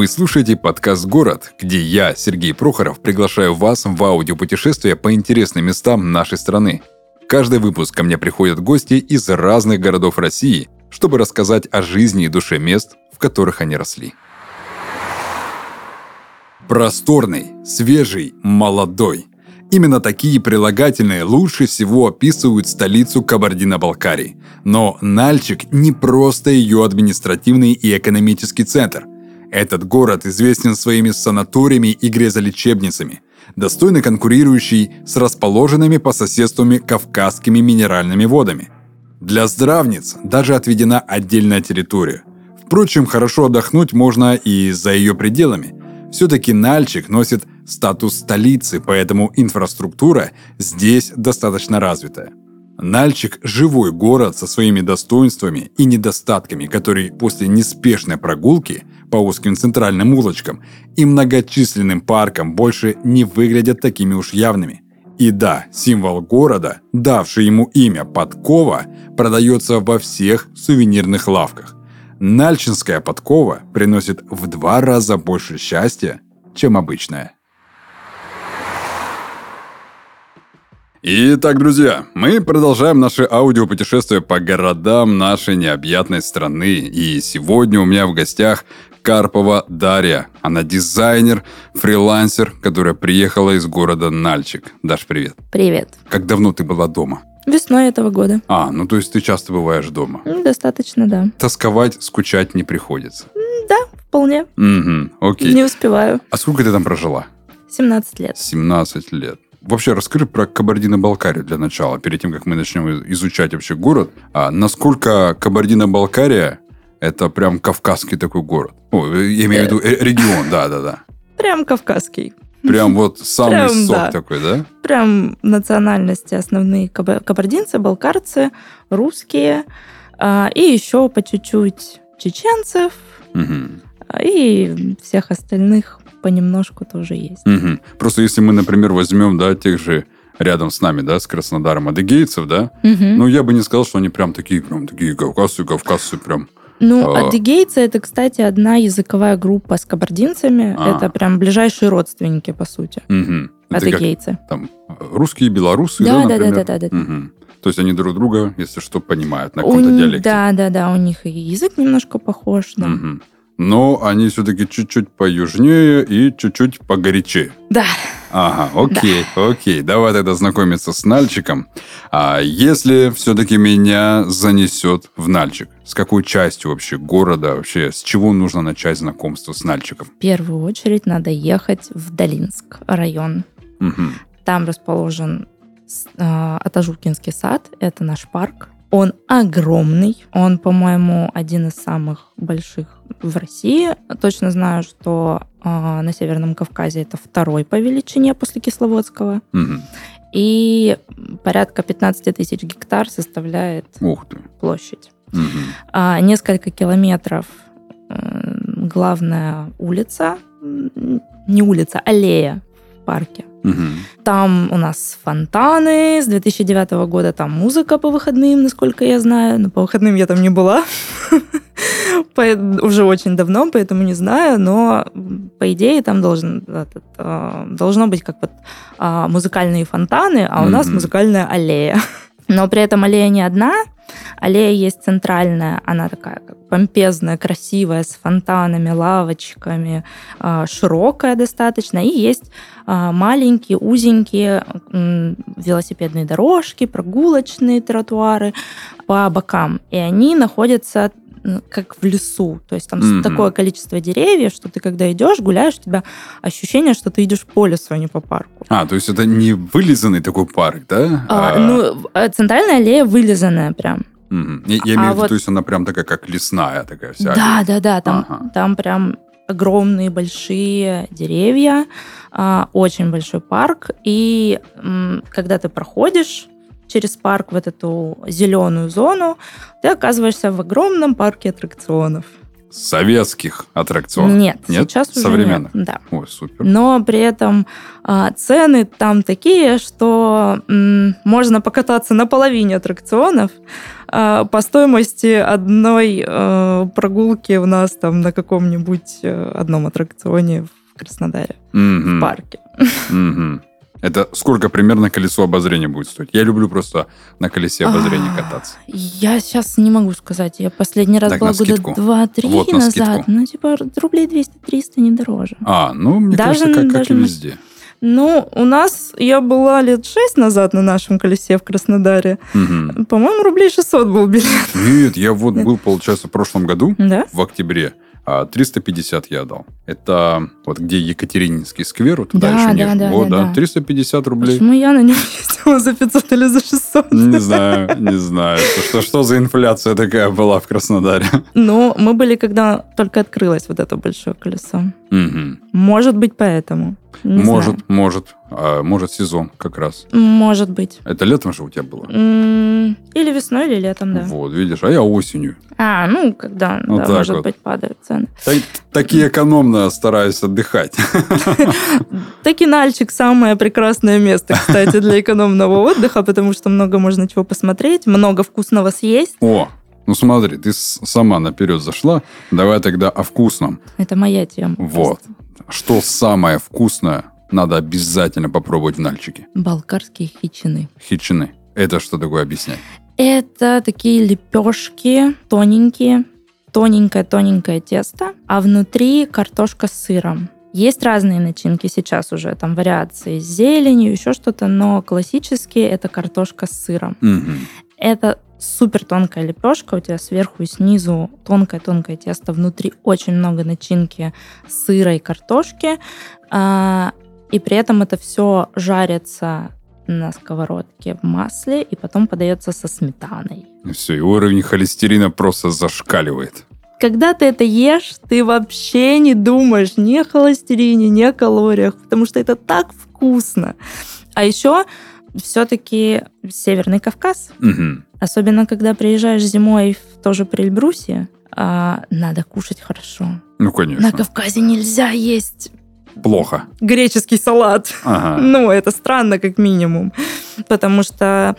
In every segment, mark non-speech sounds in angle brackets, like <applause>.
Вы слушаете подкаст «Город», где я, Сергей Прохоров, приглашаю вас в аудиопутешествие по интересным местам нашей страны. Каждый выпуск ко мне приходят гости из разных городов России, чтобы рассказать о жизни и душе мест, в которых они росли. Просторный, свежий, молодой. Именно такие прилагательные лучше всего описывают столицу Кабардино-Балкарии. Но Нальчик не просто ее административный и экономический центр. Этот город известен своими санаториями и грезолечебницами, достойно конкурирующий с расположенными по соседству кавказскими минеральными водами. Для здравниц даже отведена отдельная территория. Впрочем, хорошо отдохнуть можно и за ее пределами. Все-таки Нальчик носит статус столицы, поэтому инфраструктура здесь достаточно развитая. Нальчик – живой город со своими достоинствами и недостатками, который после неспешной прогулки по узким центральным улочкам и многочисленным паркам больше не выглядят такими уж явными. И да, символ города, давший ему имя Подкова, продается во всех сувенирных лавках. Нальчинская подкова приносит в два раза больше счастья, чем обычная. Итак, друзья, мы продолжаем наше аудиопутешествие по городам нашей необъятной страны. И сегодня у меня в гостях Карпова Дарья. Она дизайнер, фрилансер, которая приехала из города Нальчик. Даш, привет. Привет. Как давно ты была дома? Весной этого года. А, ну то есть ты часто бываешь дома? Достаточно, да. Тосковать, скучать не приходится? Да, вполне. Угу, окей. Не успеваю. А сколько ты там прожила? 17 лет. 17 лет. Вообще, расскажи про Кабардино-Балкарию для начала, перед тем, как мы начнем изучать вообще город. А насколько Кабардино-Балкария это прям кавказский такой город? О, я имею в виду регион, да-да-да. Прям кавказский. Прям вот <laughs> самый Прям, сок да. такой, да? Прям национальности основные каба- кабардинцы, балкарцы, русские. а, и еще по чуть-чуть чеченцев. А, И всех остальных понемножку тоже есть. Мгм. Просто если мы, например, возьмем, да, тех же рядом с нами, да, с Краснодаром адыгейцев, да, Мгм. ну, я бы не сказал, что они прям такие, прям такие кавказцы, кавказцы прям. Ну, А. адыгейцы это, кстати, одна языковая группа с кабардинцами. А. Это прям ближайшие родственники, по сути. Мгм. Это как Адыгейцы. там русские, белорусы, Да, да, да, да, да, да. Мгм. То есть они друг друга, если что, понимают на каком-то диалекте. Да, да, да, у них и язык немножко похож. Да. Мгм. Но они все-таки чуть-чуть поюжнее и чуть-чуть погорячее. Да. Ага, окей, окей. Давай тогда знакомиться с Нальчиком. А если все-таки меня занесет в Нальчик, с какой частью вообще города, вообще с чего нужно начать знакомство с Нальчиком? В первую очередь надо ехать в Долинск район. Мгм. Там расположен а, Атажукинский сад. Это наш парк. Он огромный. Он, по-моему, один из самых больших в России. Точно знаю, что а, на Северном Кавказе это второй по величине после Кисловодского. Мгм. И порядка 15 тысяч гектар составляет Ух ты. площадь. Мгм. А, несколько километров э, главная улица, не улица, аллея в парке. Там у нас фонтаны, с 2009 года там музыка по выходным, насколько я знаю, но по выходным я там не была. <laughs> Уже очень давно, поэтому не знаю, но по идее там должен, этот, а, должно быть как вот а, музыкальные фонтаны, а у нас музыкальная аллея. <laughs> Но при этом аллея не одна, аллея есть центральная, она такая помпезная, красивая, с фонтанами, лавочками, а, широкая достаточно, и есть а, маленькие, узенькие велосипедные дорожки, прогулочные тротуары по бокам. И они находятся как в лесу. То есть там Мгм. такое количество деревьев, что ты когда идешь, гуляешь, у тебя ощущение, что ты идешь по лесу, а не по парку. А, то есть это не вылизанный такой парк, да? А, ну, э, центральная аллея вылизанная прям. мгм. Я, я а имею в виду, вот- то есть она прям такая, как лесная такая вся. Да, да, да, там, Ага. там прям огромные большие деревья, а, очень большой парк. И когда ты проходишь через парк в эту зеленую зону, ты оказываешься в огромном парке аттракционов. Советских аттракционов. Нет, Нет? сейчас уже Современных? нет. Да. Ой, супер. Но при этом а, цены там такие, что м, можно покататься на половине аттракционов а, по стоимости одной э, прогулки у нас там на каком-нибудь э, одном аттракционе в Краснодаре, Мгм. в парке. Мгм. Это сколько примерно колесо обозрения будет стоить? Я люблю просто на колесе обозрения А, кататься. Я сейчас не могу сказать. Я последний раз Так, была года скидку. два-три Вот, на назад. Ну, типа, рублей 200-300 не дороже. А, ну, мне Даже- кажется, как, как даже и на- везде. Ну, у нас, я была лет шесть назад на нашем колесе в Краснодаре. Мгм. По-моему, рублей 600 был билет. Нет, я вот был, получается, в прошлом году, Да? в октябре, а 350 я дал. Это вот где Екатерининский сквер, вот туда Да, еще да, ниже. да, вот, да, да, да. 350 рублей. Почему я на нем ездила за 500 или за 600? Не знаю, не знаю. Что, что, за инфляция такая была в Краснодаре? Но мы были, когда только открылось вот это большое колесо. Мгм. Может быть, поэтому. Не Может, знаю. может. А, может, сезон как раз. Может быть. Это летом же у тебя было? Или весной, или летом, да. Вот, видишь, а я осенью. А, ну, когда, Вот да, так может вот. быть, падают цены. Так, таки экономно стараюсь отдыхать. <laughs> Такинальчик самое прекрасное место, кстати, для экономного отдыха, потому что много можно чего посмотреть, много вкусного съесть. О, ну смотри, ты сама наперед зашла. Давай тогда о вкусном. Это моя тема. Вот. Что самое вкусное надо обязательно попробовать в Нальчике? Балкарские хичины. Хичины. Это что такое объяснять? Это такие лепешки тоненькие, тоненькое-тоненькое тесто, а внутри картошка с сыром. Есть разные начинки сейчас уже, там вариации с зеленью, еще что-то, но классические это картошка с сыром. Мгм. Это супер тонкая лепешка, у тебя сверху и снизу тонкое-тонкое тесто, внутри очень много начинки сыра и картошки, а, и при этом это все жарится на сковородке в масле и потом подается со сметаной. Все, и уровень холестерина просто зашкаливает. Когда ты это ешь, ты вообще не думаешь ни о холестерине, ни о калориях, потому что это так вкусно. А еще все-таки Северный Кавказ, Мгм. Особенно, когда приезжаешь зимой в тоже при Эльбрусе, а, надо кушать хорошо. Ну, На конечно. Кавказе нельзя есть Плохо. греческий салат. Ага. <laughs> Ну, это странно, как минимум. Потому что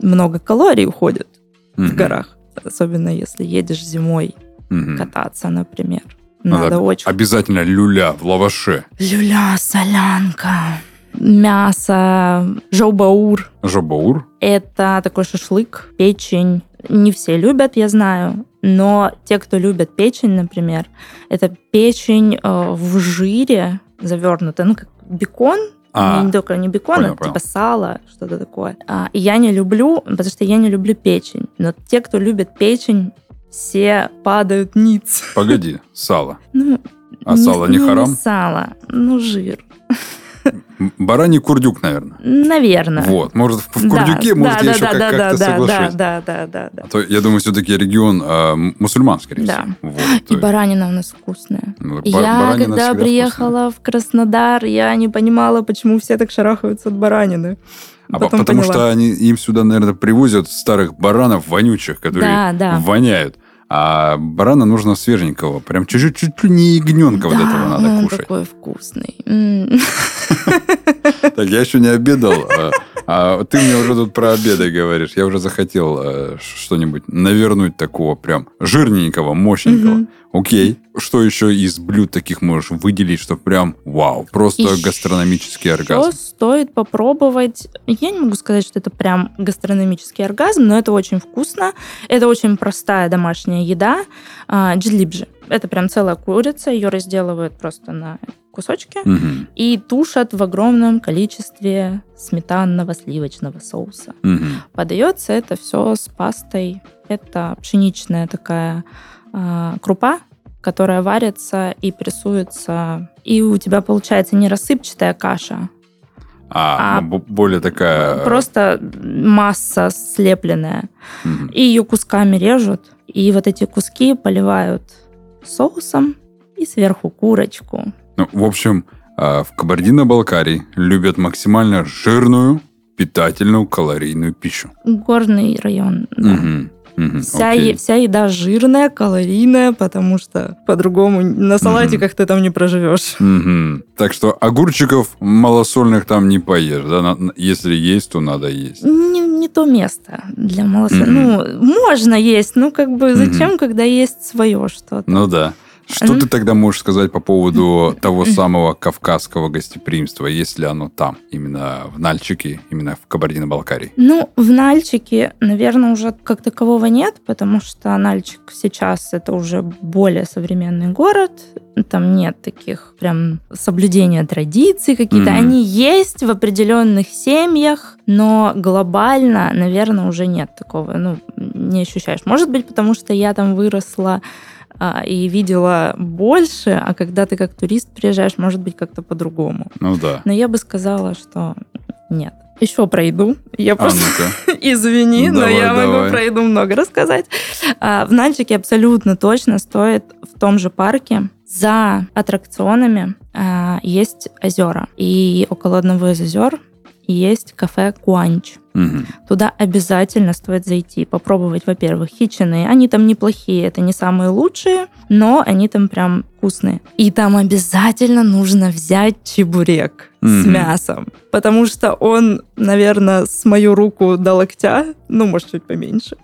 много калорий уходит в Мгм. горах. Особенно, если едешь зимой Мгм. кататься, например. Надо Надо очень... Обязательно люля в лаваше. Люля, солянка, мясо, жаубаур. Жабаур. Это такой шашлык, печень. Не все любят, я знаю, но те, кто любят печень, например, это печень э, в жире завернутая, ну как бекон, А, не только не бекон, понял, а понял. типа сало, что-то такое. А, и я не люблю, потому что я не люблю печень. Но те, кто любит печень, все падают ниц. погоди, сало. Ну, А сало не харам? сало, ну жир. Бараний курдюк, наверное. Наверное. Вот, может, в курдюке, да, может, да, я еще да, как- да, как-то да, соглашусь. Да, да, да, да. А то, я думаю, все-таки регион м- мусульман, скорее Да. всего. Вот, И есть, баранина у нас вкусная. ну, бар- я, когда приехала в Краснодар, я не понимала, почему все так шарахаются от баранины. А по- Потом потому поняла. что они им сюда, наверное, привозят старых баранов вонючих, которые Да, да. воняют. А барана нужно свеженького. Прям чуть-чуть чуть не ягненка вот этого надо он кушать. такой вкусный. <laughs> Так, я еще не обедал, а, ты мне уже тут про обеды говоришь. Я уже захотел э, что-нибудь навернуть такого прям жирненького, мощненького. Окей. Что еще из блюд таких можешь выделить, что прям вау, просто Ещё гастрономический оргазм? стоит попробовать. Я не могу сказать, что это прям гастрономический оргазм, но это очень вкусно. Это очень простая домашняя еда. А, Джлибжи. Это прям целая курица. Ее разделывают просто на кусочки Мгм, и тушат в огромном количестве сметанного сливочного соуса. мгм. Подается это все с пастой. Это пшеничная такая а, крупа, которая варится и прессуется. И у тебя получается не рассыпчатая каша, А, А, ну, бо- более такая... просто масса слепленная. мгм. И ее кусками режут. И вот эти куски поливают соусом и сверху курочку. Ну, в общем, а, в Кабардино-Балкарии любят максимально жирную, питательную, калорийную пищу. Горный район. да. Мгм. Мгм, Вся, окей. е- вся еда жирная, калорийная, потому что по-другому на салатиках ты там не проживешь. Мгм. Так что огурчиков малосольных там не поешь, да? Если есть, то надо есть. Не, не то место для малоса. Мгм. Ну, можно есть, ну, как бы, зачем, когда есть свое что-то? Ну да. Что ты тогда можешь сказать по поводу того самого кавказского гостеприимства? Есть ли оно там, именно в Нальчике, именно в Кабардино-Балкарии? Ну, в Нальчике, наверное, уже как такового нет, потому что Нальчик сейчас это уже более современный город. Там нет таких прям соблюдения традиций какие-то. Мгм. Они есть в определенных семьях, но глобально, наверное, уже нет такого. Ну, не ощущаешь. Может быть, потому что я там выросла и видела больше, а когда ты как турист приезжаешь, может быть, как-то по-другому. Ну да. Но я бы сказала, что нет. Еще пройду. Я А просто ну-ка. <laughs> Извини, но Давай, я могу давай. про еду много рассказать. А, В Нальчике абсолютно точно стоит в том же парке за аттракционами а, есть озера. И около одного из озер есть кафе Куанч. Мгм. Туда обязательно стоит зайти, попробовать, во-первых, хичины. Они там неплохие, это не самые лучшие, но они там прям вкусные. И там обязательно нужно взять чебурек с Мгм. мясом, потому что он, наверное, с мою руку до локтя, ну, может, чуть поменьше,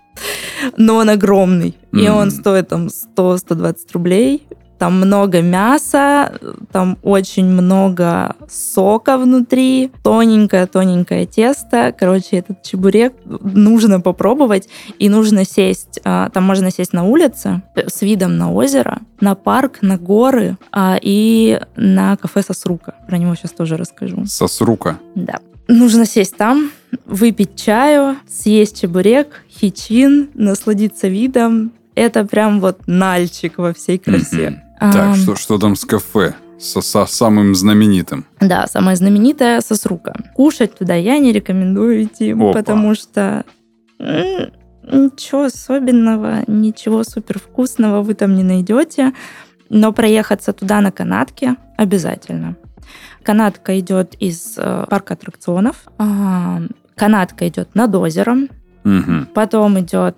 но он огромный, и Мгм. он стоит там 100-120 рублей. Там много мяса, там очень много сока внутри, тоненькое-тоненькое тесто. Короче, этот чебурек нужно попробовать, и нужно сесть. а, Там можно сесть на улице с видом на озеро, на парк, на горы а, и на кафе Сосрука. Про него сейчас тоже расскажу. Сосрука. Да. Нужно сесть там, выпить чаю, съесть чебурек, хичин, насладиться видом. Это прям вот нальчик во всей красе. Так, что, что там с кафе? Со, со самым знаменитым. Да, самая знаменитая сосрука. Кушать туда я не рекомендую идти, Опа. потому что ничего особенного, ничего супер вкусного вы там не найдете. Но проехаться туда на канатке обязательно. Канатка идет из э, парка аттракционов. Канатка идет над озером. Мгм. Потом идет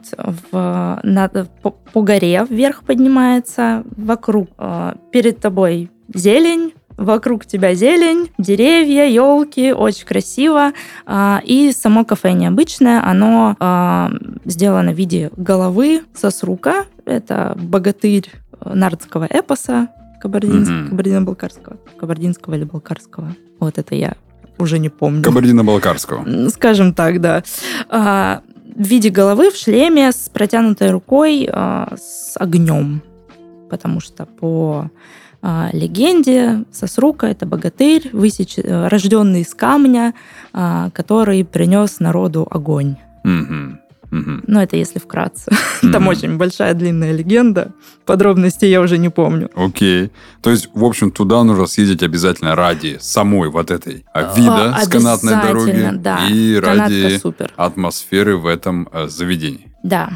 в, на- по, по горе вверх поднимается, вокруг э, перед тобой зелень, вокруг тебя зелень, деревья, елки, очень красиво. А, и само кафе необычное, оно а, сделано в виде головы сосрука. Это богатырь э, нардского эпоса кабардинск- Мгм. кабардино-балкарского. Кабардинского или балкарского. Вот это я уже не помню. Кабардино-Балкарского. Скажем так, да. А, в виде головы в шлеме с протянутой рукой а, с огнем. Потому что по а, легенде Сосрука это богатырь, высеч... э, рожденный из камня, а, который принес народу огонь. Мгм. Мгм. Ну, это если вкратце. <laughs> Там Мгм. очень большая длинная легенда. Подробностей я уже не помню. Окей. То есть, в общем, туда нужно съездить обязательно ради самой вот этой а, вида А, с канатной дороги да. и Канатка ради супер. атмосферы в этом э, заведении. Да.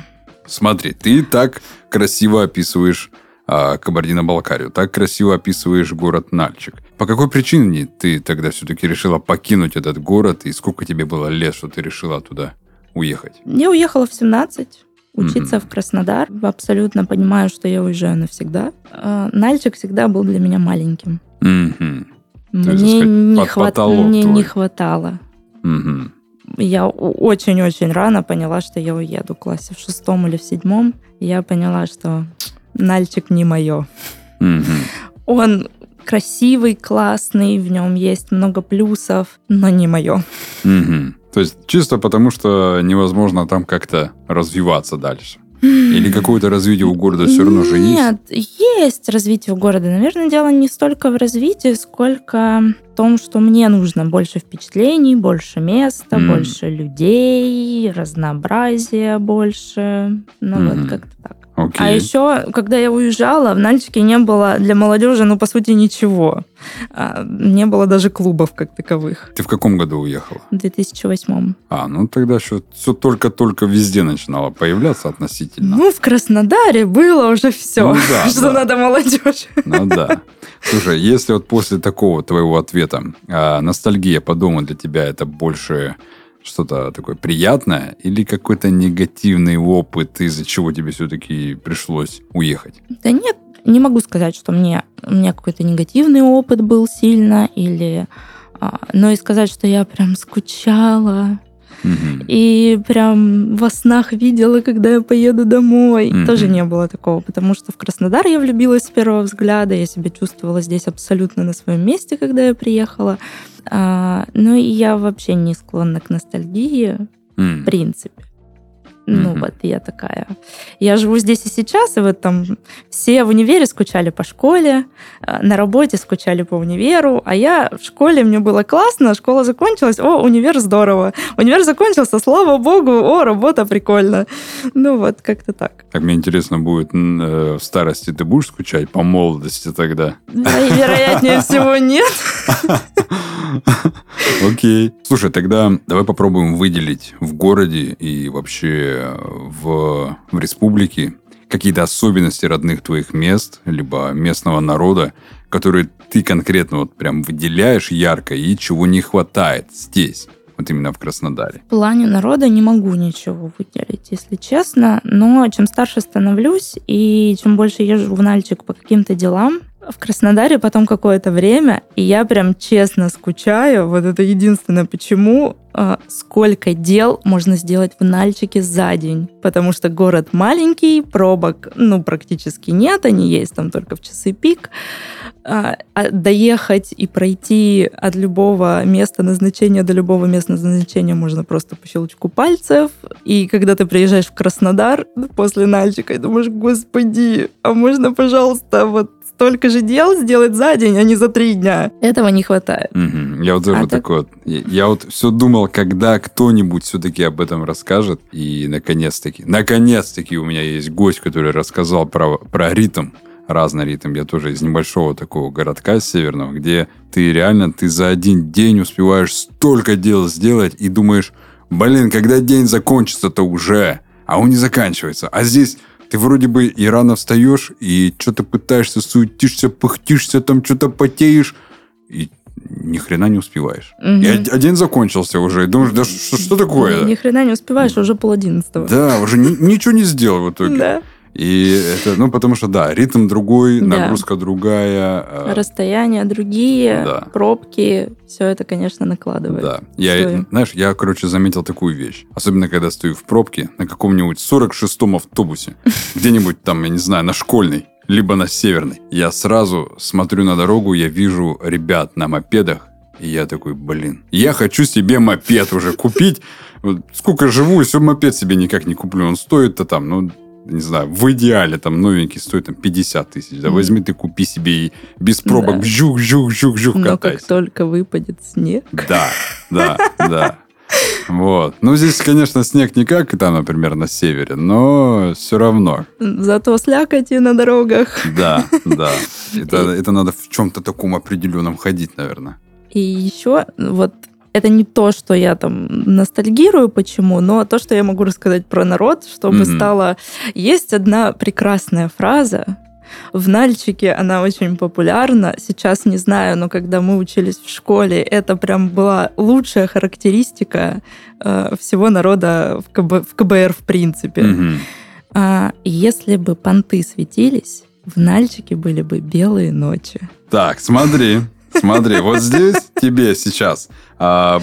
Смотри, ты так красиво описываешь а, Кабардино-Балкарию, так красиво описываешь город Нальчик. По какой причине ты тогда все-таки решила покинуть этот город, и сколько тебе было лет, что ты решила туда уехать? Я уехала в 17 учиться Мгм. в Краснодар. Абсолютно понимаю, что я уезжаю навсегда. А, Нальчик всегда был для меня маленьким. Мгм. Мне, так сказать, не, хват- мне твой. не хватало. Мгм. Я очень-очень рано поняла, что я уеду в классе в шестом или в седьмом. Я поняла, что Нальчик не мое. Мгм. Он красивый, классный, в нем есть много плюсов, но не мое. Мгм. То есть чисто потому, что невозможно там как-то развиваться дальше. Или какое-то развитие у города все равно же есть? Нет, есть развитие у города. Наверное, дело не столько в развитии, сколько в том, что мне нужно больше впечатлений, больше места, М. больше людей, разнообразия больше. Ну Мгм. вот как-то так. Окей. А еще, когда я уезжала, в Нальчике не было для молодежи, ну, по сути, ничего. А, Не было даже клубов как таковых Ты в каком году уехала? в 2008. А, ну тогда все, только-только везде начинало появляться относительно. Ну, в Краснодаре было уже все, Ну да, <laughs> что да. надо молодежь. Ну да. Слушай, если вот после такого твоего ответа а, ностальгия по дому для тебя это больше что-то такое приятное или какой-то негативный опыт, из-за чего тебе все-таки пришлось уехать? Да нет, не могу сказать, что мне, у меня какой-то негативный опыт был сильно, или... А, но и сказать, что я прям скучала, и прям во снах видела, когда я поеду домой. Mm-hmm. Тоже не было такого, потому что в Краснодар я влюбилась с первого взгляда, я себя чувствовала здесь абсолютно на своем месте, когда я приехала. А, ну и я вообще не склонна к ностальгии, mm. в принципе. Ну mm-hmm. вот, я такая. Я живу здесь и сейчас, и вот там все в универе скучали по школе, э, на работе скучали по универу, а я в школе, мне было классно, школа закончилась, о, универ здорово. Универ закончился, слава богу, о, работа прикольно. Ну вот, как-то так. Как мне интересно будет, э, в старости ты будешь скучать по молодости тогда? Вероятнее всего, нет. <laughs> Окей. Слушай, тогда давай попробуем выделить в городе и вообще в, в республике какие-то особенности родных твоих мест, либо местного народа, которые ты конкретно вот прям выделяешь ярко и чего не хватает здесь, вот именно в Краснодаре? В плане народа не могу ничего выделить, если честно, но чем старше становлюсь и чем больше езжу в Нальчик по каким-то делам, в Краснодаре потом какое-то время, и я прям честно скучаю. Вот это единственное, почему э, сколько дел можно сделать в Нальчике за день. Потому что город маленький, пробок, ну, практически нет, они есть там только в часы пик. А, а доехать и пройти от любого места назначения до любого места назначения можно просто по щелчку пальцев. И когда ты приезжаешь в Краснодар после Нальчика и думаешь, господи, а можно, пожалуйста, вот столько же дел сделать за день, а не за три дня. Этого не хватает. Угу. Я вот тоже а такой вот, я, я вот все думал, когда кто-нибудь все-таки об этом расскажет, и наконец-таки, наконец-таки у меня есть гость, который рассказал про, про ритм, разный ритм. Я тоже из небольшого такого городка северного, где ты реально, ты за один день успеваешь столько дел сделать и думаешь, блин, когда день закончится-то уже, а он не заканчивается. А здесь ты вроде бы и рано встаешь, и что-то пытаешься, суетишься, пыхтишься, там что-то потеешь, и ни хрена не успеваешь. Угу. И один закончился уже, и думаешь, да что, что такое? Ни хрена не успеваешь, уже пол одиннадцатого. Да, уже ни, ничего не сделал в итоге. Да. И это, ну, потому что, да, ритм другой, да. нагрузка другая. А Расстояния другие, да. пробки, все это, конечно, накладывает. Да. Я, знаешь, я, короче, заметил такую вещь. Особенно, когда стою в пробке на каком-нибудь 46-м автобусе, <laughs> где-нибудь там, я не знаю, на школьной, либо на северной. Я сразу смотрю на дорогу, я вижу ребят на мопедах, и я такой, блин, я хочу себе мопед уже купить. Вот сколько живу, все мопед себе никак не куплю. Он стоит-то там, ну, не знаю, в идеале там новенький стоит там 50 тысяч. Да, возьми ты, купи себе и без пробок да. жух, жух, жух, жух Но как только выпадет снег. Да, да, да. Вот. Ну, здесь, конечно, снег не как там, например, на севере, но все равно. Зато слякоти на дорогах. Да, да. <laughs> Это, это надо в чем-то таком определенном ходить, наверное. И еще вот это не то, что я там ностальгирую, почему, но то, что я могу рассказать про народ, чтобы mm-hmm. стало... Есть одна прекрасная фраза, в Нальчике она очень популярна. Сейчас не знаю, но когда мы учились в школе, это прям была лучшая характеристика э, всего народа в, КБ, в КБР в принципе. Mm-hmm. А, если бы понты светились, в Нальчике были бы белые ночи. Так, смотри. Смотри, вот <laughs> здесь тебе сейчас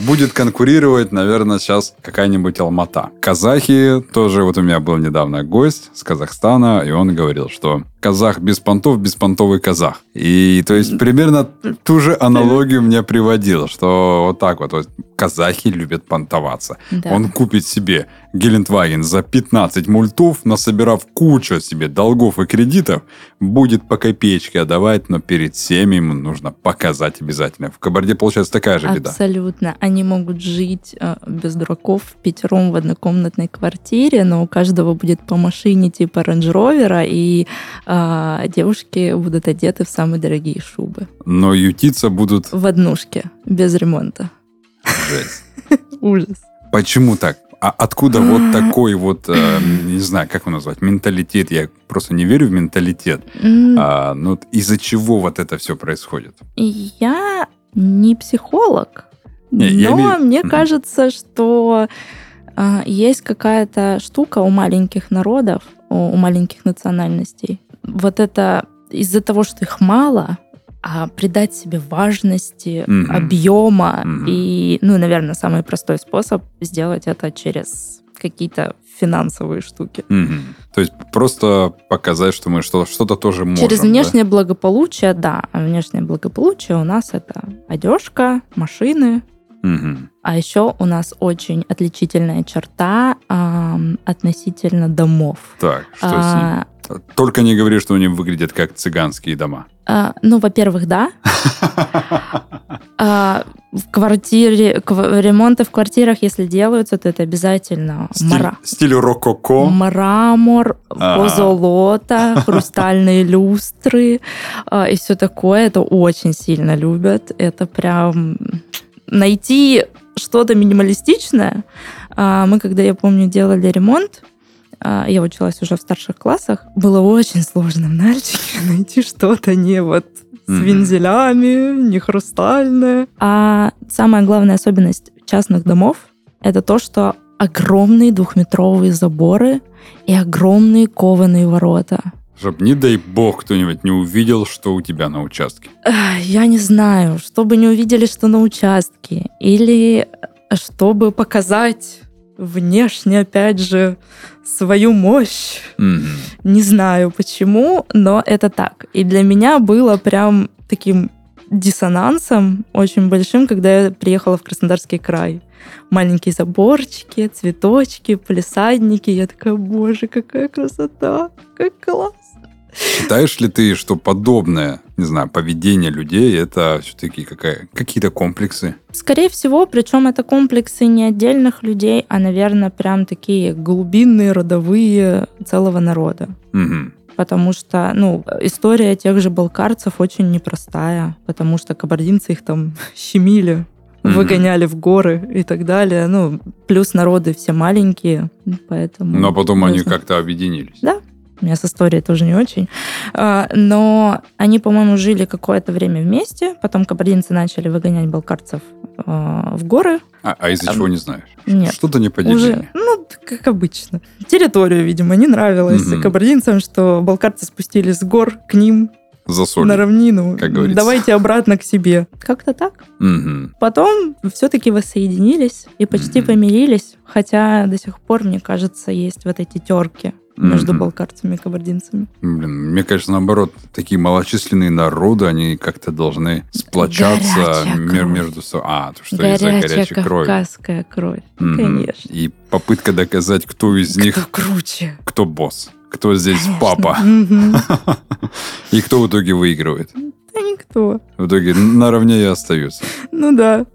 будет конкурировать, наверное, сейчас какая-нибудь Алмата. Казахи тоже, вот у меня был недавно гость с Казахстана, и он говорил, что казах без понтов, беспонтовый казах. И то есть примерно ту же аналогию мне приводил, что вот так вот, вот казахи любят понтоваться. Да. Он купит себе Гелендваген за 15 мультов, насобирав кучу себе долгов и кредитов, будет по копеечке отдавать, но перед всеми ему нужно показать обязательно. В Кабарде получается такая же беда. Абсолютно. Они могут жить э, без дураков пятером в однокомнатной квартире, но у каждого будет по машине типа Range Rover, и э, девушки будут одеты в самые дорогие шубы. Но ютиться будут... В однушке, без ремонта. Жесть. <laughs> Ужас. Почему так? А откуда вот <laughs> такой вот, э, не знаю, как его назвать, менталитет? Я просто не верю в менталитет. А, ну, из-за чего вот это все происходит? Я не психолог, Я Но имею- мне кажется, что а, есть какая-то штука у маленьких народов, у, у маленьких национальностей. Вот это из-за того, что их мало, а придать себе важности, Мгм. объема Мгм. и, ну, наверное, самый простой способ сделать это через какие-то финансовые штуки. Мгм. То есть просто показать, что мы что- что-то тоже можем. Через да? внешнее благополучие, да. А внешнее благополучие у нас это одежка, машины, А еще у нас очень отличительная черта ам, относительно домов. Так, что с А, ним? Только не говори, что они выглядят как цыганские дома. а, ну, во-первых, да. <laughs> А, в квартире, кв- ремонты в квартирах, если делаются, то это обязательно Стиль, мара- стиль рококо. мрамор, позолота, <laughs> хрустальные люстры а, и все такое. Это очень сильно любят. Это прям найти что-то минималистичное. А, Мы, когда, я помню, делали ремонт, а, я училась уже в старших классах, было очень сложно в Нальчике <laughs> найти что-то не вот с вензелями, не хрустальное. А самая главная особенность частных домов — это то, что огромные двухметровые заборы и огромные кованые ворота. Чтоб, не дай бог, кто-нибудь не увидел, что у тебя на участке. Я не знаю, чтобы не увидели, что на участке, или чтобы показать внешне, опять же, свою мощь. Мгм. Не знаю почему, но это так. И для меня было прям таким диссонансом очень большим, когда я приехала в Краснодарский край. Маленькие заборчики, цветочки, полисадники. Я такая, боже, какая красота, как класс. Считаешь ли ты, что подобное, не знаю, поведение людей это все-таки какие-то комплексы? Скорее всего, причем это комплексы не отдельных людей, а, наверное, прям такие глубинные, родовые целого народа. Мгм. Потому что, ну, история тех же балкарцев очень непростая, потому что кабардинцы их там <laughs> щемили, Мгм. выгоняли в горы и так далее. Ну, плюс народы все маленькие, поэтому... Но потом они как-то объединились. Да. У меня с историей тоже не очень. А, Но они, по-моему, жили какое-то время вместе. Потом кабардинцы начали выгонять балкарцев а, в горы. А, а из-за А, чего не знаешь? нет. Что-то не поделили. Уже, ну, как обычно. Территорию, видимо, не нравилось Мгм. кабардинцам, что балкарцы спустились с гор к ним За соль. на равнину. как говорится. Давайте обратно к себе. Как-то так. Мгм. Потом все-таки воссоединились и почти Мгм. помирились. Хотя до сих пор, мне кажется, есть вот эти терки между Мгм. балкарцами и кабардинцами. Блин, мне кажется, наоборот, такие малочисленные народы, они как-то должны сплочаться мер- кровь. между собой. А, то что из-за Горячая горячей крови. кавказская кровь. Мгм. Конечно. И попытка доказать, кто из них, Кто круче. кто босс, кто здесь Конечно. папа, <laughs> и кто в итоге выигрывает. Да никто. В итоге наравне и остаются. Ну да.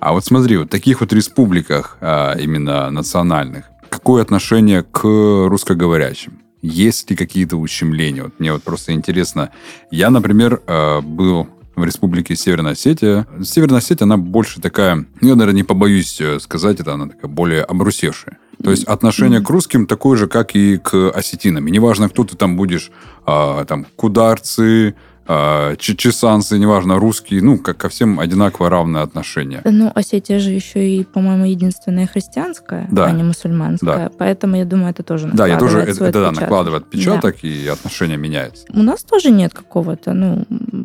А вот смотри, вот в таких вот республиках, а, именно национальных, какое отношение к русскоговорящим? Есть ли какие-то ущемления? Вот мне вот просто интересно. Я, например, э, был в республике Северная Осетия. Северная Осетия, она больше такая, ну, я, наверное, не побоюсь э, сказать это, она такая более обрусевшая. То есть отношение к русским такое же, как и к осетинам. И неважно, кто ты там будешь, а, там, кударцы, а, че- чесанцы, неважно, русские, ну, как ко всем одинаково равное отношение. Ну, Осетия же еще и, по-моему, единственная христианская, Да. а не мусульманская. Поэтому я думаю, это тоже Да, я тоже, это, это да, накладывает отпечаток, и отношения меняются. У нас тоже нет какого-то, ну,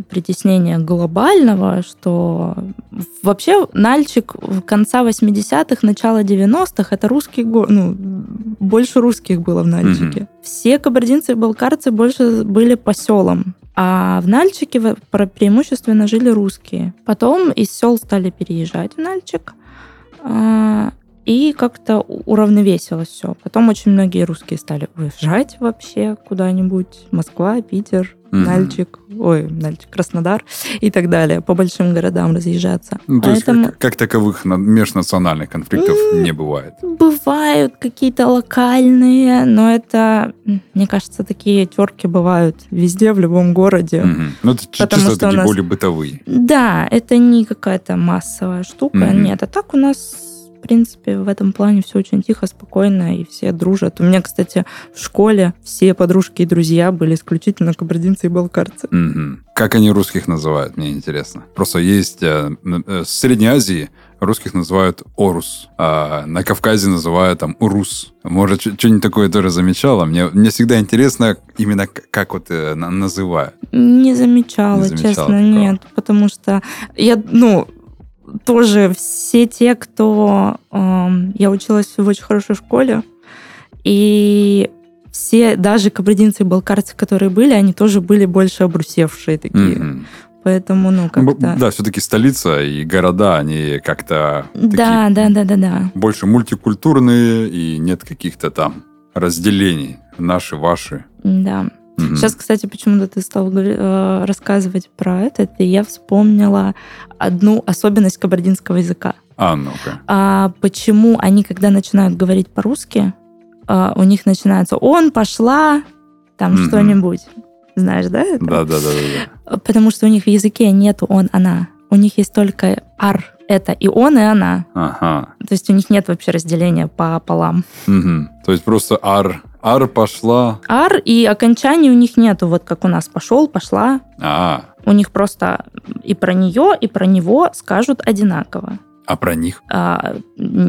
притеснения глобального, что вообще Нальчик в конца 80-х, начало 90-х, это русский город, ну, больше русских было в Нальчике. Все кабардинцы и балкарцы больше были по селам. А в Нальчике преимущественно жили русские. Потом из сел стали переезжать в Нальчик. И как-то уравновесилось все. Потом очень многие русские стали уезжать вообще куда-нибудь. Москва, Питер, Мгм. Нальчик, ой, Нальчик, Краснодар <laughs> и так далее. По большим городам разъезжаться. Ну, то есть, Поэтому как, как таковых на- межнациональных конфликтов М. не бывает. бывают какие-то локальные, но это, мне кажется, такие терки бывают везде, в любом городе. Мгм. Ну, это Потому чисто что такие нас- более бытовые. Да, это не какая-то массовая штука, Мгм. нет. А так у нас в принципе, в этом плане все очень тихо, спокойно, и все дружат. У меня, кстати, в школе все подружки и друзья были исключительно кабардинцы и балкарцы. Мгм. Как они русских называют, мне интересно. Просто есть э, э, в Средней Азии русских называют Орус, а на Кавказе называют там Урус. Может, что-нибудь такое тоже замечала? Мне, мне всегда интересно именно как вот э, на- называют. Не замечала, Не замечала честно, такого. нет. Потому что я, ну, тоже все те, кто... эм, я училась в очень хорошей школе, и все, даже кабардинцы и балкарцы, которые были, они тоже были больше обрусевшие такие. Мгм. Поэтому, ну, как-то... Да, все-таки столица и города, они как-то Да, да, да, да, да. больше мультикультурные, и нет каких-то там разделений. Наши, ваши. Да. Мгм. Сейчас, кстати, почему-то ты стал э, рассказывать про это, и я вспомнила одну особенность кабардинского языка. А, ну-ка. А почему они, когда начинают говорить по-русски, а, у них начинается «он», «пошла», там Мгм. что-нибудь. Знаешь, да? Да-да-да. Потому что у них в языке нету «он», «она». У них есть только «ар». Это и «он», и «она». Ага. То есть у них нет вообще разделения по полам. Мгм. То есть просто ар, ар пошла. «Ар» и окончаний у них нету, вот как у нас «пошел», «пошла». А, У них просто и про нее, и про него скажут одинаково. а про них. А,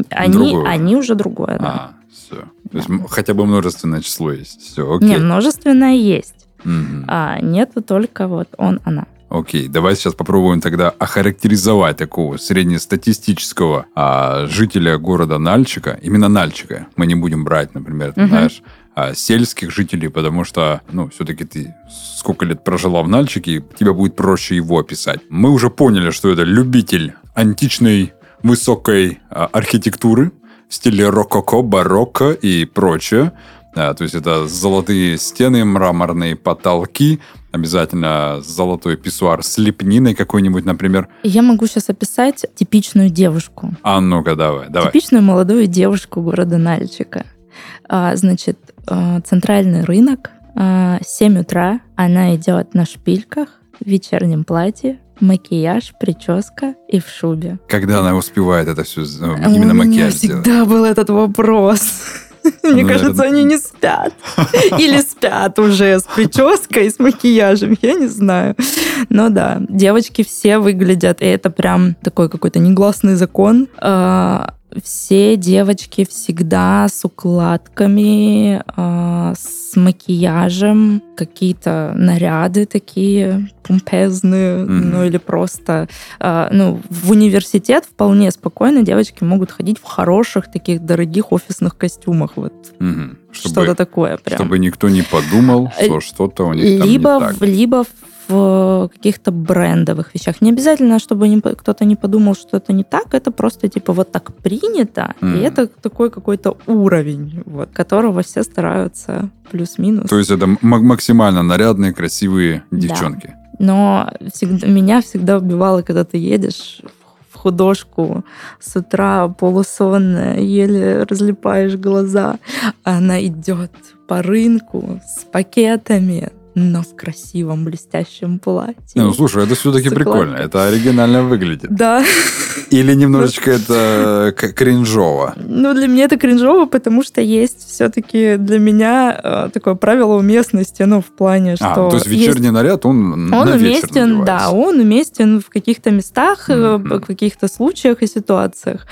они, Другое. они уже другое, да. А, все. То есть Да. хотя бы множественное число есть. Все, окей. Не, множественное есть. Мгм. А нету только вот он, она. Окей, давай сейчас попробуем тогда охарактеризовать такого среднестатистического а, жителя города Нальчика, именно Нальчика. Мы не будем брать, например, Мгм. знаешь, а, сельских жителей, потому что, ну, все-таки ты сколько лет прожила в Нальчике, тебе будет проще его описать. Мы уже поняли, что это любитель античной высокой а, архитектуры в стиле рококо, барокко и прочее. А, то есть это золотые стены, мраморные потолки, обязательно золотой писсуар с лепниной какой-нибудь, например. Я могу сейчас описать типичную девушку. А ну-ка, давай, давай. Типичную молодую девушку города Нальчика. А, значит, а, центральный рынок, а, 7 утра, она идет на шпильках, в вечернем платье, макияж, прическа и в шубе. Когда она успевает это все, А именно У макияж всегда был этот вопрос. <laughs> Мне Ну, кажется, это- они не спят. <laughs> Или спят уже с прической, и с макияжем, я не знаю. Но да, девочки все выглядят, и это прям такой какой-то негласный закон. А, Все девочки всегда с укладками, а, с макияжем, какие-то наряды такие помпезные, Мгм. ну или просто а, ну, в университет вполне спокойно девочки могут ходить в хороших таких дорогих офисных костюмах. Вот что-то Чтобы, такое прям. чтобы никто не подумал, Э, что что-то у них там не либо, так. либо в каких-то брендовых вещах. Не обязательно, чтобы кто-то не подумал, что это не так. Это просто типа вот так принято. Мгм. И это такой какой-то уровень, вот, которого все стараются плюс-минус. То есть это максимально нарядные, красивые Да. девчонки. Но всегда, меня всегда убивало, когда ты едешь в художку с утра полусонная, еле разлипаешь глаза, она идет по рынку с пакетами, но в красивом блестящем платье. Ну слушай, это все-таки прикольно. Это оригинально выглядит. Да, Или немножечко это к- кринжово. ну для меня это кринжово, потому что есть все-таки для меня э, такое правило уместности, ну в плане, что... А, то есть есть- вечерний наряд, он, Он на уместен, да, он уместен в каких-то местах, э, в каких-то случаях и ситуациях.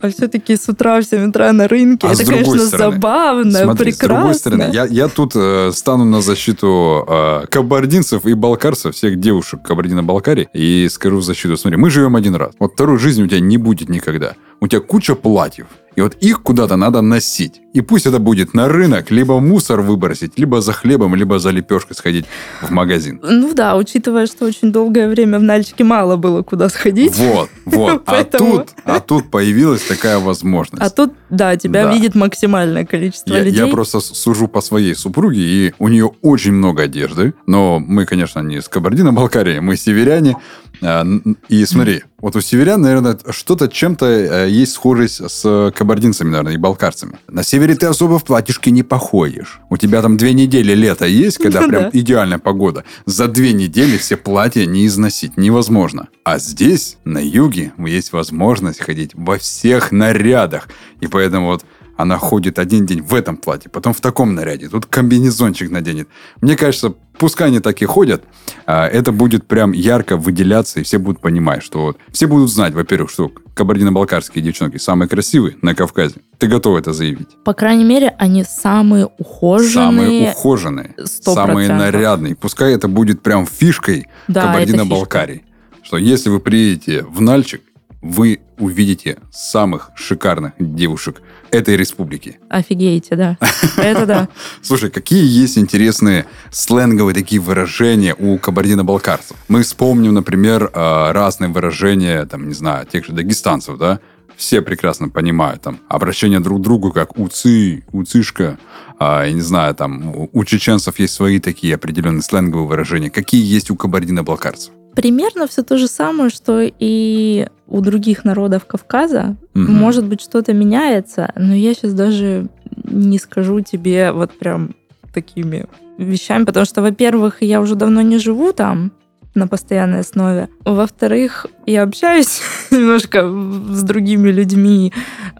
А все-таки с утра в 7 утра на рынке, А это, конечно, стороны, забавно, Смотри, прекрасно. с другой стороны, я, я тут э, стану на защиту э, кабардинцев и балкарцев, всех девушек Кабардино-Балкарии, и скажу в защиту, смотри, мы живем один раз. Вот второй жизни у тебя не будет никогда. У тебя куча платьев, и вот их куда-то надо носить. И пусть это будет на рынок, либо мусор выбросить, либо за хлебом, либо за лепешкой сходить в магазин. Ну да, учитывая, что очень долгое время в Нальчике мало было куда сходить. Вот, вот. <laughs> А тут, а тут появилась такая возможность. А тут, да, тебя Да. видит максимальное количество Я, людей. я просто сужу по своей супруге, и у нее очень много одежды. Но мы, конечно, не с Кабардино-Балкарии, мы северяне. А, и смотри, вот у северян, наверное, что-то чем-то э, есть схожесть с кабардинцами, наверное, и балкарцами. На севере ты особо в платьишке не походишь. У тебя там две недели лета есть, когда ну, прям да. идеальная погода. За две недели все платья не износить невозможно. А здесь, на юге, есть возможность ходить во всех нарядах. И поэтому вот она ходит один день в этом платье, потом в таком наряде, тут комбинезончик наденет. Мне кажется, пускай они так и ходят, а, это будет прям ярко выделяться, и все будут понимать, что вот... Все будут знать, во-первых, что кабардино-балкарские девчонки самые красивые на Кавказе. Ты готов это заявить? По крайней мере, они самые ухоженные. Самые ухоженные. 100%. Самые нарядные. Пускай это будет прям фишкой да, Кабардино-Балкарии. Что если вы приедете в Нальчик, вы увидите самых шикарных девушек этой республики. Офигеете, да. <laughs> Это да. Слушай, какие есть интересные сленговые такие выражения у кабардино-балкарцев? Мы вспомним, например, а, разные выражения, там, не знаю, тех же дагестанцев, да? Все прекрасно понимают там обращение друг к другу как уцы, уцишка, а, я не знаю, там у чеченцев есть свои такие определенные сленговые выражения. Какие есть у кабардино-балкарцев? Примерно все то же самое, что и у других народов Кавказа. Угу. Может быть, что-то меняется, но я сейчас даже не скажу тебе вот прям такими вещами, потому что, во-первых, я уже давно не живу там на постоянной основе. Во-вторых, я общаюсь <laughs> немножко с другими людьми.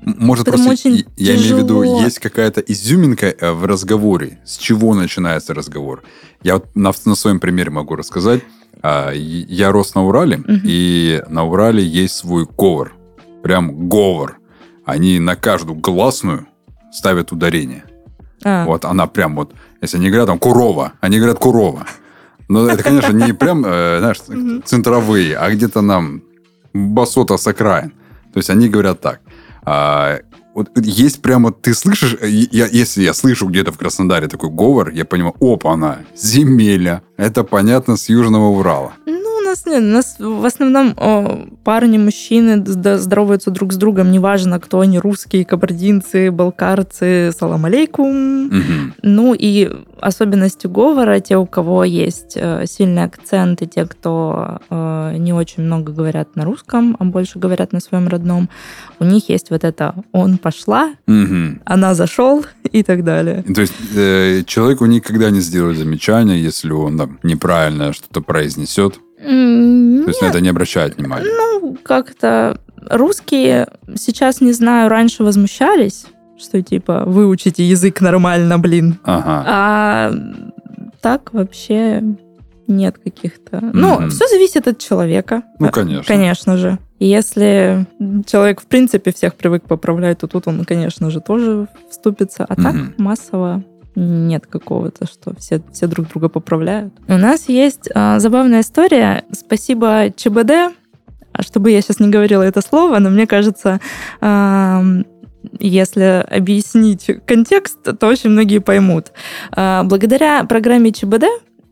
Может, просто очень я тяжело. имею в виду, есть какая-то изюминка э, в разговоре. С чего начинается разговор? Я вот на, на своем примере могу рассказать. А, я рос на Урале, угу. и на Урале есть свой говор. Прям говор. Они на каждую гласную ставят ударение. А. Вот она прям вот, если они говорят там Курова, они говорят Курова. Но это, конечно, не прям, э, знаешь, <laughs> центровые, а где-то нам басота с окраин. То есть они говорят так. Вот есть прямо, ты слышишь, э, я, если я слышу где-то в Краснодаре такой говор, я понимаю, опа, она, земеля. Это понятно с Южного Урала нас. У нас в основном о, парни, мужчины здороваются друг с другом. Неважно, кто они, русские, кабардинцы, балкарцы, салам алейкум. Угу. Ну и особенности говора, те, у кого есть э, сильный акцент, и те, кто э, не очень много говорят на русском, а больше говорят на своем родном, у них есть вот это «он пошла», угу. «она зашел» и так далее. То есть э, человеку никогда не сделают замечания, если он там, неправильно что-то произнесет? То есть на это не обращают внимания? Ну, как-то русские сейчас, не знаю, раньше возмущались, что типа выучите язык нормально, блин. Ага. А так вообще нет каких-то... Mm-hmm. Ну, все зависит от человека. Ну, конечно. Конечно же. Если человек, в принципе, всех привык поправлять, то тут он, конечно же, тоже вступится. А mm-hmm. так массово нет какого-то, что все, все друг друга поправляют. У нас есть а, забавная история. Спасибо ЧБД, чтобы я сейчас не говорила это слово, но мне кажется, а, если объяснить контекст, то очень многие поймут. А, благодаря программе ЧБД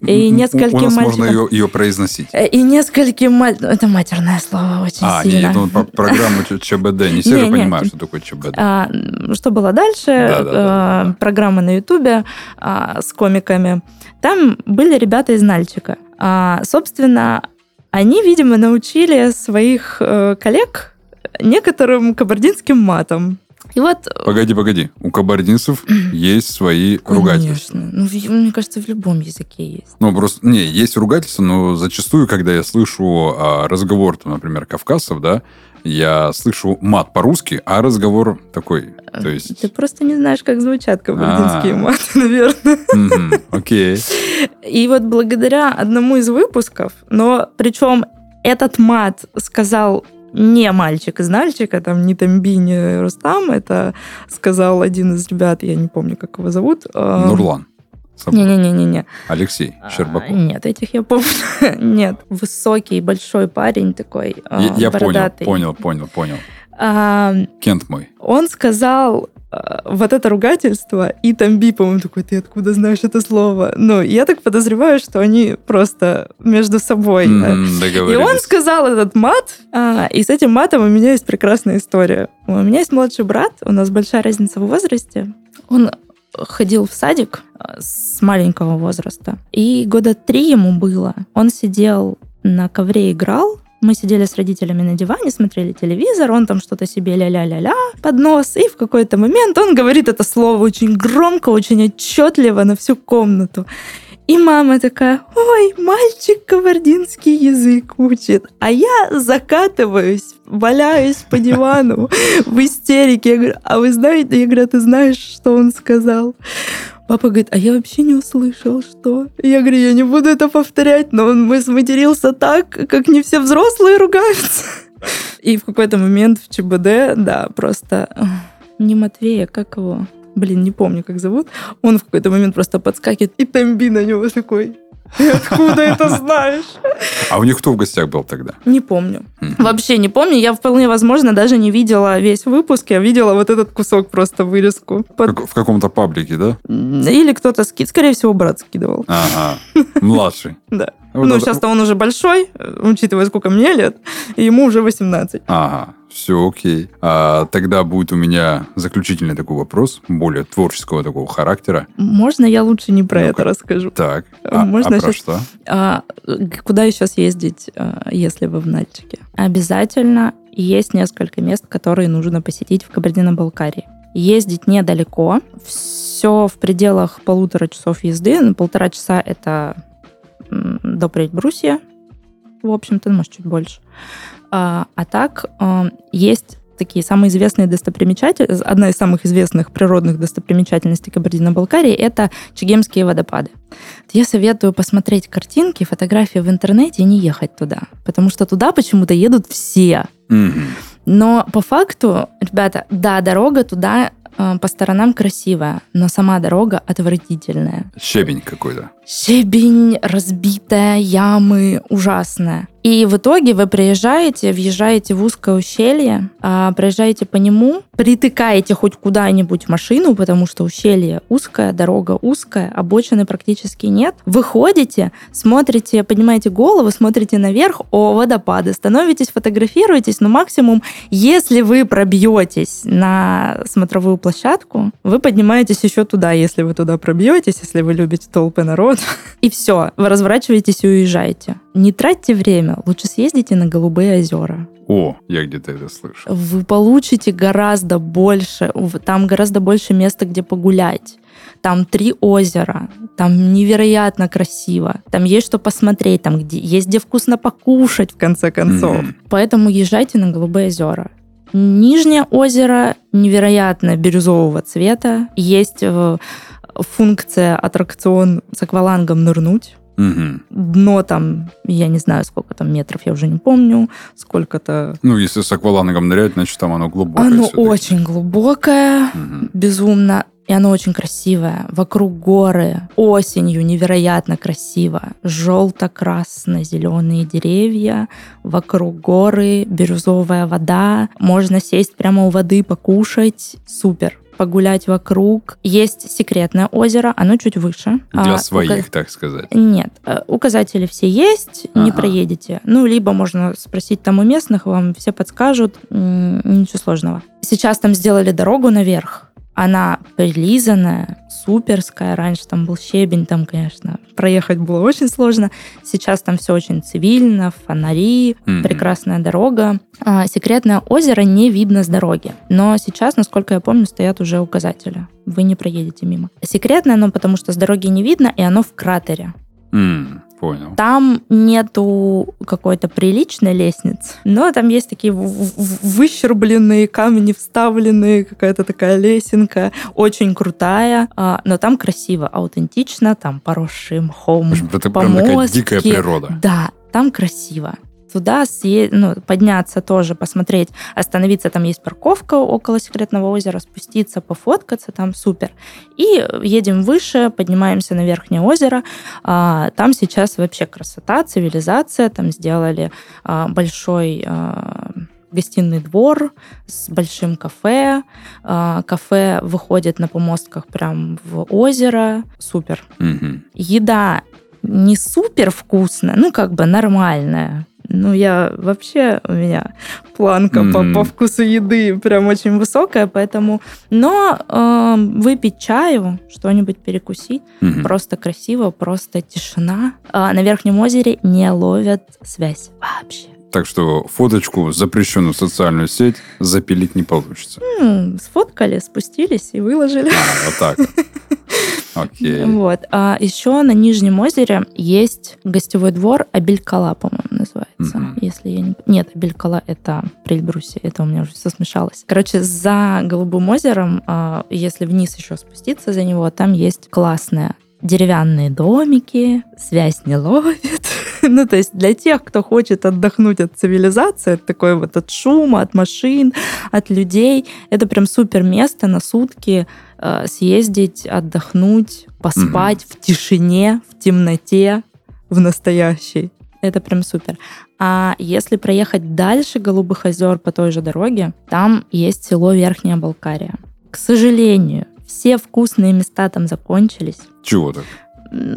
и нескольким У нас мальчикам... можно ее, ее произносить. Э, и нескольким мальчикам... Это матерное слово очень а, сильно. А, ну, <laughs> программу ЧБД. Не все же понимают, что такое ЧБД. А, что было дальше? Да, да, да, Программа на Ютубе а, с комиками. Там были ребята из Нальчика. А, собственно, они, видимо, научили своих э, коллег некоторым кабардинским матом. И вот... Э, погоди, погоди. У кабардинцев есть свои Конечно. ругательства. Ну, мне кажется, в любом языке есть. Ну, просто... Не, есть ругательства, но зачастую, когда я слышу а, разговор, там, например, кавказцев, да, я слышу мат по-русски, а разговор такой, то есть... Ты просто не знаешь, как звучат кабардинские а. маты, <laughs> наверное. Окей. И вот благодаря одному из выпусков, но причем этот мат сказал не мальчик из Нальчика, там не Тамби, не Рустам, это сказал один из ребят, я не помню, как его зовут. А, Нурлан. Не-не-не-не. Алексей а, Щербаков. А, нет, этих я помню. <laughs> нет, высокий, большой парень такой, Я, я понял, понял, понял, понял. А, Кент мой. Он сказал Э, вот это ругательство, и Тамби, по-моему, такой, ты откуда знаешь это слово? Ну, я так подозреваю, что они просто между собой. Mm, и он сказал этот мат, а, и с этим матом у меня есть прекрасная история. У меня есть младший брат, у нас большая разница в возрасте. Он ходил в садик э, с маленького возраста, и года три ему было. Он сидел на ковре играл, мы сидели с родителями на диване, смотрели телевизор, он там что-то себе ля-ля-ля-ля под нос, и в какой-то момент он говорит это слово очень громко, очень отчетливо на всю комнату. И мама такая, ой, мальчик кабардинский язык учит. А я закатываюсь, валяюсь по дивану <laughs> в истерике. Я говорю, а вы знаете, я говорю, «А ты знаешь, что он сказал? Папа говорит, а я вообще не услышал, что? Я говорю, я не буду это повторять, но он сматерился так, как не все взрослые ругаются. И в какой-то момент в ЧБД, да, просто не Матвея, как его? Блин, не помню, как зовут, он в какой-то момент просто подскакивает, и Тамби на него такой, ты откуда это знаешь? А у них кто в гостях был тогда? Не помню. Вообще не помню. Я вполне возможно даже не видела весь выпуск. Я видела вот этот кусок просто вырезку. Под... В каком-то паблике, да? Или кто-то скид, скорее всего, брат скидывал. Ага. <laughs> Младший. Да. Вот ну, это... сейчас-то он уже большой, учитывая, сколько мне лет, и ему уже 18. Ага. Все окей. А, тогда будет у меня заключительный такой вопрос, более творческого такого характера. Можно я лучше не про ну это расскажу? Так. А, Можно а про что? А, куда сейчас ездить, а, если вы в Нальчике? Обязательно есть несколько мест, которые нужно посетить в Кабардино-Балкарии. Ездить недалеко, все в пределах полутора часов езды. На полтора часа это до Брусья, в общем-то, может, чуть больше. А, а так, а, есть такие самые известные достопримечательности, одна из самых известных природных достопримечательностей Кабардино-Балкарии – это Чегемские водопады. Я советую посмотреть картинки, фотографии в интернете и не ехать туда, потому что туда почему-то едут все. Mm-hmm. Но по факту, ребята, да, дорога туда э, по сторонам красивая, но сама дорога отвратительная. Щебень какой-то. Щебень, разбитая, ямы, ужасная. И в итоге вы приезжаете, въезжаете в узкое ущелье, а, проезжаете по нему, притыкаете хоть куда-нибудь машину, потому что ущелье узкое, дорога узкая, обочины практически нет. Выходите, смотрите, поднимаете голову, смотрите наверх, о, водопады, становитесь, фотографируетесь, но максимум, если вы пробьетесь на смотровую площадку, вы поднимаетесь еще туда, если вы туда пробьетесь, если вы любите толпы народ, и все, вы разворачиваетесь и уезжаете. Не тратьте время, лучше съездите на Голубые озера. О, я где-то это слышал. Вы получите гораздо больше, там гораздо больше места, где погулять. Там три озера, там невероятно красиво, там есть что посмотреть, там где, есть где вкусно покушать, в конце концов. Mm-hmm. Поэтому езжайте на Голубые озера. Нижнее озеро невероятно бирюзового цвета. Есть э, функция аттракцион с аквалангом нырнуть. Угу. Дно там, я не знаю, сколько там метров, я уже не помню, сколько-то... Ну, если с аквалангом нырять, значит, там оно глубокое. Оно очень глубокое, угу. безумно. И оно очень красивое. Вокруг горы. Осенью невероятно красиво. Желто-красно-зеленые деревья. Вокруг горы. Бирюзовая вода. Можно сесть прямо у воды, покушать. Супер погулять вокруг. Есть секретное озеро, оно чуть выше. Для а, своих, ука... так сказать. Нет, э, указатели все есть, ага. не проедете. Ну, либо можно спросить там у местных, вам все подскажут, ничего сложного. Сейчас там сделали дорогу наверх, она прилизанная, суперская. Раньше там был щебень, там, конечно, проехать было очень сложно. Сейчас там все очень цивильно, фонари, mm-hmm. прекрасная дорога. А, секретное озеро не видно с дороги. Но сейчас, насколько я помню, стоят уже указатели. Вы не проедете мимо. Секретное оно, потому что с дороги не видно, и оно в кратере. Mm. Понял. Там нету какой-то приличной лестницы, но там есть такие выщербленные камни, вставленные, какая-то такая лесенка, очень крутая, а, но там красиво, аутентично, там поросшие мхом Это прям такая дикая природа. Да, там красиво туда съесть, ну, подняться тоже, посмотреть, остановиться, там есть парковка около секретного озера, спуститься, пофоткаться, там супер. И едем выше, поднимаемся на верхнее озеро, а, там сейчас вообще красота, цивилизация, там сделали а, большой а, гостиный двор с большим кафе. Кафе выходит на помостках прям в озеро. Супер. Угу. Еда не супер вкусная, ну как бы нормальная Ну, я вообще, у меня планка mm-hmm. по, по вкусу еды прям очень высокая, поэтому... Но э, выпить чаю, что-нибудь перекусить, mm-hmm. просто красиво, просто тишина. А на Верхнем озере не ловят связь вообще. Так что фоточку, запрещенную социальную сеть, запилить не получится. М-м, сфоткали, спустились и выложили. А, вот так. <laughs> Окей. Вот. А еще на Нижнем озере есть гостевой двор Абелькала, по-моему, называется. Mm-hmm. Если я не... Нет, Абелькала — это при Эльбрусе. Это у меня уже все смешалось. Короче, за Голубым озером, а, если вниз еще спуститься за него, там есть классная деревянные домики, связь не ловит. <laughs> ну, то есть для тех, кто хочет отдохнуть от цивилизации, от такой вот от шума, от машин, от людей, это прям супер место на сутки э, съездить, отдохнуть, поспать mm-hmm. в тишине, в темноте, в настоящей. Это прям супер. А если проехать дальше Голубых озер по той же дороге, там есть село Верхняя Балкария. К сожалению, все вкусные места там закончились. Чего так?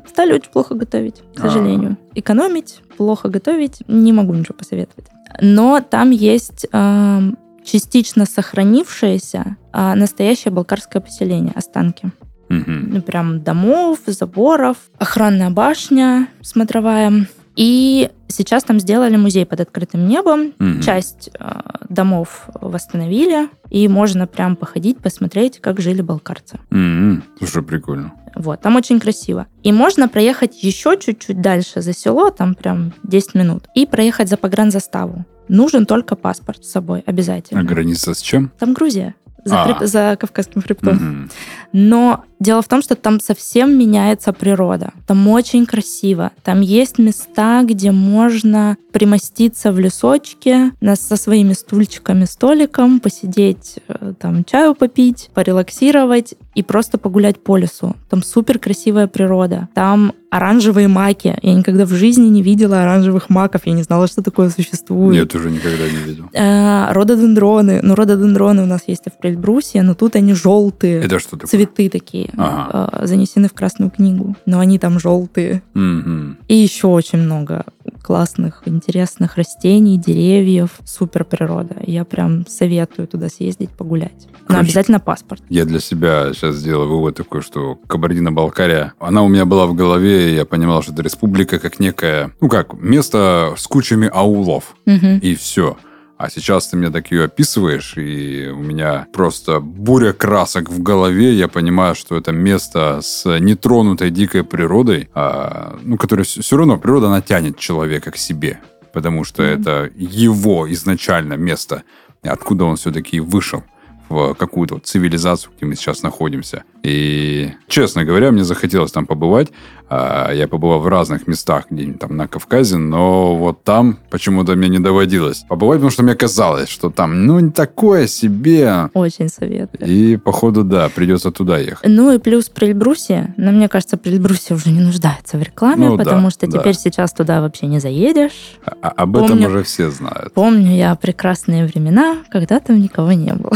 Стали очень плохо готовить, к сожалению. А-а-а. Экономить, плохо готовить, не могу ничего посоветовать. Но там есть э, частично сохранившееся э, настоящее балкарское поселение, останки. Угу. Прям домов, заборов, охранная башня смотровая. И сейчас там сделали музей под открытым небом. Угу. Часть э, домов восстановили, и можно прям походить, посмотреть, как жили балкарцы. Угу. Слушай, прикольно. Вот, там очень красиво. И можно проехать еще чуть-чуть дальше за село, там прям 10 минут, и проехать за погранзаставу. Нужен только паспорт с собой, обязательно. А граница с чем? Там Грузия за, А. за Кавказским хребтом. Мгм. Но дело в том, что там совсем меняется природа. Там очень красиво. Там есть места, где можно примоститься в лесочке со своими стульчиками, столиком, посидеть, э, там чаю попить, порелаксировать и просто погулять по лесу. Там супер красивая природа. Там оранжевые маки. Я никогда в жизни не видела оранжевых маков. Я не знала, что такое существует. Нет, уже никогда не видел. Э, рододендроны. Ну, рододендроны у нас есть в Прельбрусе, но тут они желтые. Это что такое? Цветы такие Ага. э, занесены в Красную книгу, но они там желтые. Мгм. И еще очень много классных, интересных растений, деревьев, супер природа. Я прям советую туда съездить, погулять. Но Короче, обязательно паспорт. Я для себя сейчас сделал вывод такой, что Кабардино-Балкария, она у меня была в голове, и я понимал, что это республика как некое, ну как, место с кучами аулов. Мгм. И все. А сейчас ты мне так ее описываешь, и у меня просто буря красок в голове. Я понимаю, что это место с нетронутой дикой природой, а, ну, которая все равно, природа, она тянет человека к себе. Потому что Мгм. это его изначально место, откуда он все-таки вышел в какую-то вот цивилизацию, где мы сейчас находимся. И, честно говоря, мне захотелось там побывать. А, Я побывал в разных местах, где-нибудь там на Кавказе, но вот там почему-то мне не доводилось побывать, потому что мне казалось, что там, ну, такое себе. Очень советую. И, походу, да, придется туда ехать. Ну и плюс Прельбрусе. Но мне кажется, Прельбрусе уже не нуждается в рекламе, Ну да, потому что да. теперь сейчас туда вообще не заедешь. А- а- об этом Помню. уже все знают. Помню я прекрасные времена, когда там никого не было.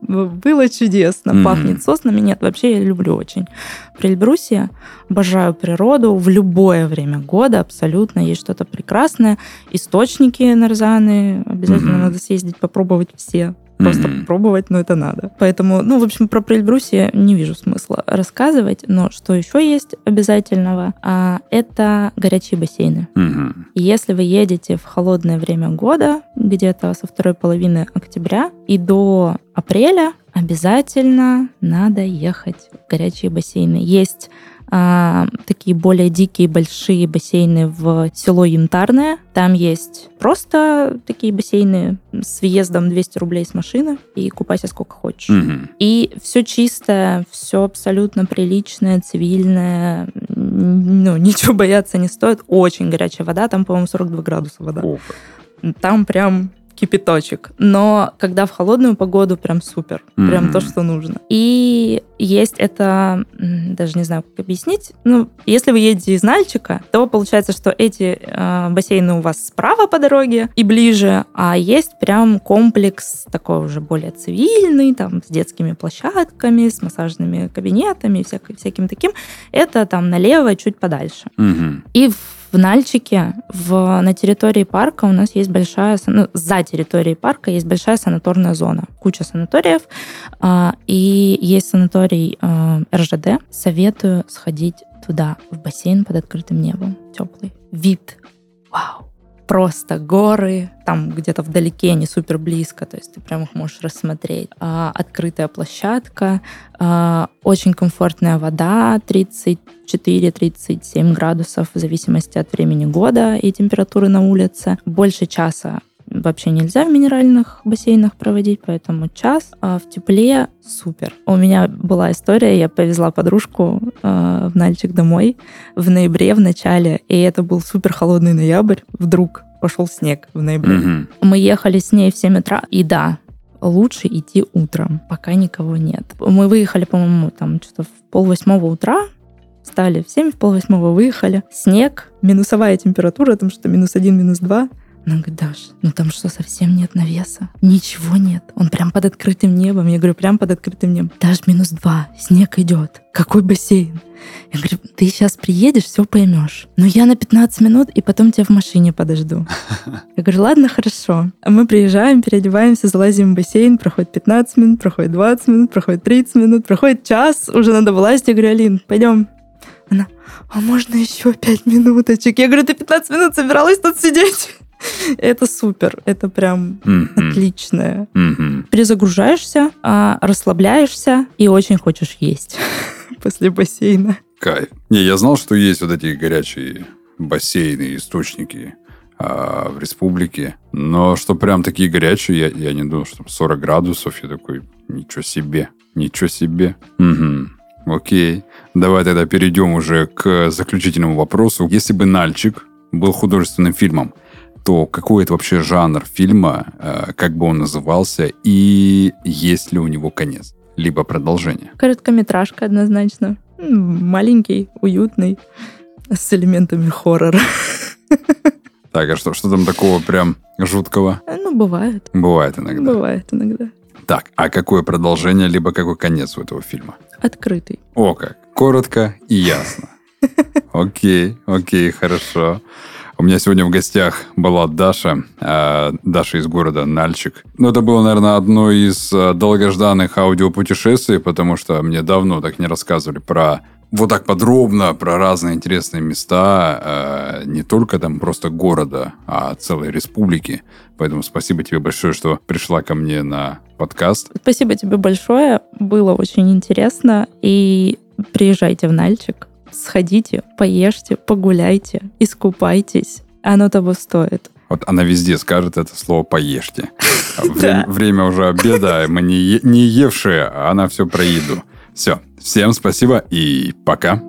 Было чудесно, пахнет соснами. Нет, вообще я люблю очень Прельбрусье. Обожаю природу в любое время года, абсолютно. Есть что-то прекрасное. Источники нарзаны. Обязательно надо съездить, попробовать все. Просто Мгм. попробовать, но это надо. Поэтому, ну, в общем, про Прельбрусье не вижу смысла рассказывать. Но что еще есть обязательного, а, это горячие бассейны. И Если вы едете в холодное время года, где-то со второй половины октября и до апреля, обязательно надо ехать в горячие бассейны. Есть а, такие более дикие большие бассейны в село Янтарное. Там есть просто такие бассейны с въездом 200 рублей с машины и купайся сколько хочешь. Мгм. И все чистое, все абсолютно приличное, цивильное. Ну, <laughs> ничего бояться не стоит. Очень горячая вода, там, по-моему, 42 градуса вода. О, Там прям кипяточек. Но когда в холодную погоду, прям супер. Прям Мгм. то, что нужно. И есть это, даже не знаю, как объяснить. Ну, если вы едете из Нальчика, то получается, что эти э, бассейны у вас справа по дороге и ближе, а есть прям комплекс такой уже более цивильный, там, с детскими площадками, с массажными кабинетами, всяк- всяким таким. Это там налево, чуть подальше. Мгм. И в В Нальчике, в, на территории парка у нас есть большая, ну, за территорией парка есть большая санаторная зона, куча санаториев, э, и есть санаторий э, РЖД. Советую сходить туда, в бассейн под открытым небом, теплый. Вид, вау! Просто горы, там где-то вдалеке, не супер близко, то есть ты прям их можешь рассмотреть. А, открытая площадка, а, очень комфортная вода, 34-37 градусов в зависимости от времени года и температуры на улице. Больше часа вообще нельзя в минеральных бассейнах проводить, поэтому час а в тепле супер. У меня была история, я повезла подружку э, в Нальчик домой в ноябре в начале, и это был супер холодный ноябрь. Вдруг пошел снег в ноябре. Mm-hmm. Мы ехали с ней в 7 утра, и да, лучше идти утром, пока никого нет. Мы выехали, по-моему, там что-то в полвосьмого утра, встали в 7, в полвосьмого выехали. Снег, минусовая температура, там что минус один, минус два. Она говорит, Даш, ну там что, совсем нет навеса? Ничего нет. Он прям под открытым небом. Я говорю, прям под открытым небом. Даш, минус два, снег идет. Какой бассейн? Я говорю, ты сейчас приедешь, все поймешь. Но я на 15 минут, и потом тебя в машине подожду. <laughs> Я говорю, ладно, хорошо. А мы приезжаем, переодеваемся, залазим в бассейн, проходит 15 минут, проходит 20 минут, проходит 30 минут, проходит час, уже надо вылазить. Я говорю, Алин, пойдем. Она, а можно еще 5 минуточек? Я говорю, ты 15 минут собиралась тут сидеть? <laughs> Это супер, это прям mm-hmm. отличное. Mm-hmm. Перезагружаешься, а, расслабляешься и очень хочешь есть <laughs> после бассейна. Кайф. Не, я знал, что есть вот эти горячие бассейны, источники а, в республике, но что прям такие горячие, я, я не думал, что 40 градусов, я такой, ничего себе, ничего себе. Угу. Окей, давай тогда перейдем уже к заключительному вопросу. Если бы «Нальчик» был художественным фильмом, то какой это вообще жанр фильма, э, как бы он назывался и есть ли у него конец, либо продолжение? Короткометражка однозначно. Маленький, уютный, с элементами хоррора. <laughs> Так, а что, что там такого прям жуткого? Э, ну, бывает. Бывает иногда. Бывает иногда. Так, а какое продолжение, либо какой конец у этого фильма? Открытый. О как, коротко и ясно. <laughs> Окей, окей, хорошо. У меня сегодня в гостях была Даша, э, Даша из города Нальчик. Ну, это было, наверное, одно из э, долгожданных аудиопутешествий, потому что мне давно так не рассказывали про вот так подробно про разные интересные места, э, не только там просто города, а целой республики. Поэтому спасибо тебе большое, что пришла ко мне на подкаст. Спасибо тебе большое, было очень интересно. И приезжайте в Нальчик сходите, поешьте, погуляйте, искупайтесь. Оно того стоит. Вот она везде скажет это слово «поешьте». <laughs> Время, время уже обеда, мы не, не евшие, а она все про еду. Все, всем спасибо и пока.